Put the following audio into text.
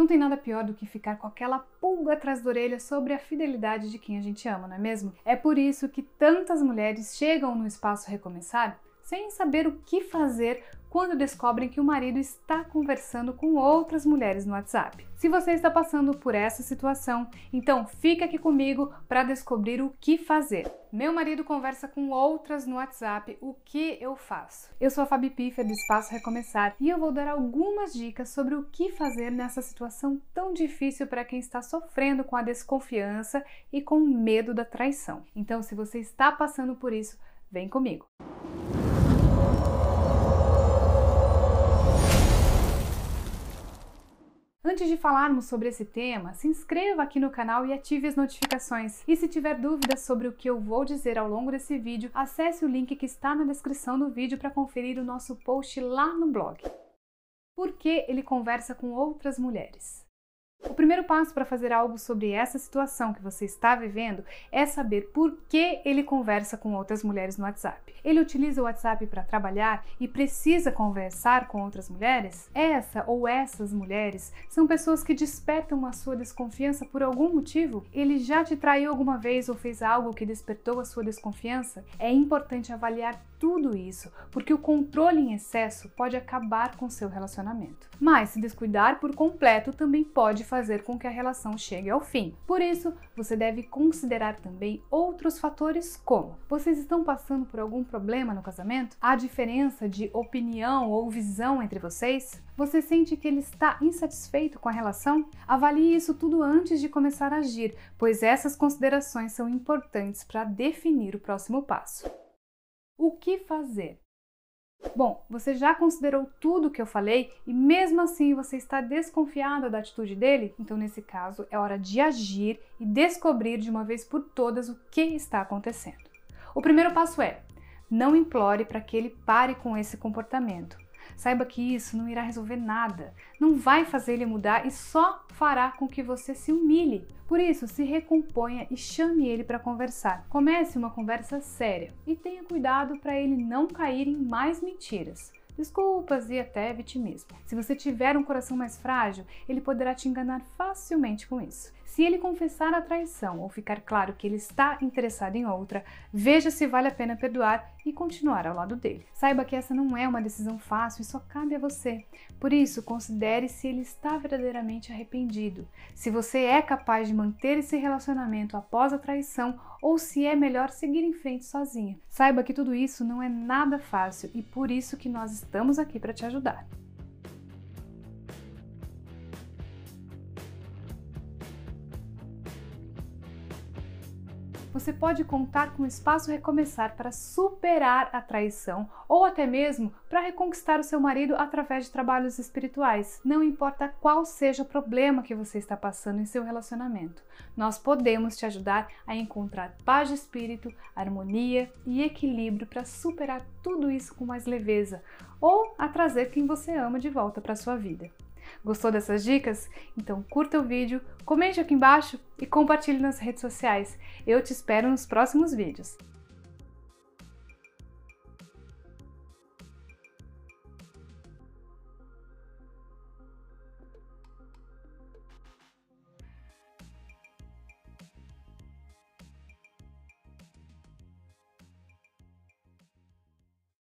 Não tem nada pior do que ficar com aquela pulga atrás da orelha sobre a fidelidade de quem a gente ama, não é mesmo? É por isso que tantas mulheres chegam no espaço Recomeçar sem saber o que fazer quando descobrem que o marido está conversando com outras mulheres no WhatsApp. Se você está passando por essa situação, então fica aqui comigo para descobrir o que fazer. Meu marido conversa com outras no WhatsApp, o que eu faço? Eu sou a Fabi Piffer do Espaço Recomeçar e eu vou dar algumas dicas sobre o que fazer nessa situação tão difícil para quem está sofrendo com a desconfiança e com o medo da traição. Então, se você está passando por isso, vem comigo. Antes de falarmos sobre esse tema, se inscreva aqui no canal e ative as notificações. E se tiver dúvidas sobre o que eu vou dizer ao longo desse vídeo, acesse o link que está na descrição do vídeo para conferir o nosso post lá no blog. Por que ele conversa com outras mulheres? O primeiro passo para fazer algo sobre essa situação que você está vivendo é saber por que ele conversa com outras mulheres no WhatsApp. Ele utiliza o WhatsApp para trabalhar e precisa conversar com outras mulheres? Essa ou essas mulheres são pessoas que despertam a sua desconfiança por algum motivo? Ele já te traiu alguma vez ou fez algo que despertou a sua desconfiança? É importante avaliar tudo isso, porque o controle em excesso pode acabar com seu relacionamento. Mas se descuidar por completo também pode fazer com que a relação chegue ao fim. Por isso, você deve considerar também outros fatores como: vocês estão passando por algum problema no casamento? Há diferença de opinião ou visão entre vocês? Você sente que ele está insatisfeito com a relação? Avalie isso tudo antes de começar a agir, pois essas considerações são importantes para definir o próximo passo. O que fazer? Bom, você já considerou tudo que eu falei e mesmo assim você está desconfiada da atitude dele? Então, nesse caso, é hora de agir e descobrir de uma vez por todas o que está acontecendo. O primeiro passo é: não implore para que ele pare com esse comportamento. Saiba que isso não irá resolver nada, não vai fazer ele mudar e só fará com que você se humilhe. Por isso, se recomponha e chame ele para conversar. Comece uma conversa séria e tenha cuidado para ele não cair em mais mentiras desculpas e até vitimismo. Se você tiver um coração mais frágil, ele poderá te enganar facilmente com isso. Se ele confessar a traição ou ficar claro que ele está interessado em outra, veja se vale a pena perdoar e continuar ao lado dele. Saiba que essa não é uma decisão fácil e só cabe a você. Por isso, considere se ele está verdadeiramente arrependido, se você é capaz de manter esse relacionamento após a traição ou se é melhor seguir em frente sozinha. Saiba que tudo isso não é nada fácil e por isso que nós estamos aqui para te ajudar. Você pode contar com o espaço recomeçar para superar a traição ou até mesmo para reconquistar o seu marido através de trabalhos espirituais. Não importa qual seja o problema que você está passando em seu relacionamento, nós podemos te ajudar a encontrar paz de espírito, harmonia e equilíbrio para superar tudo isso com mais leveza ou a trazer quem você ama de volta para sua vida. Gostou dessas dicas? Então curta o vídeo, comente aqui embaixo e compartilhe nas redes sociais. Eu te espero nos próximos vídeos.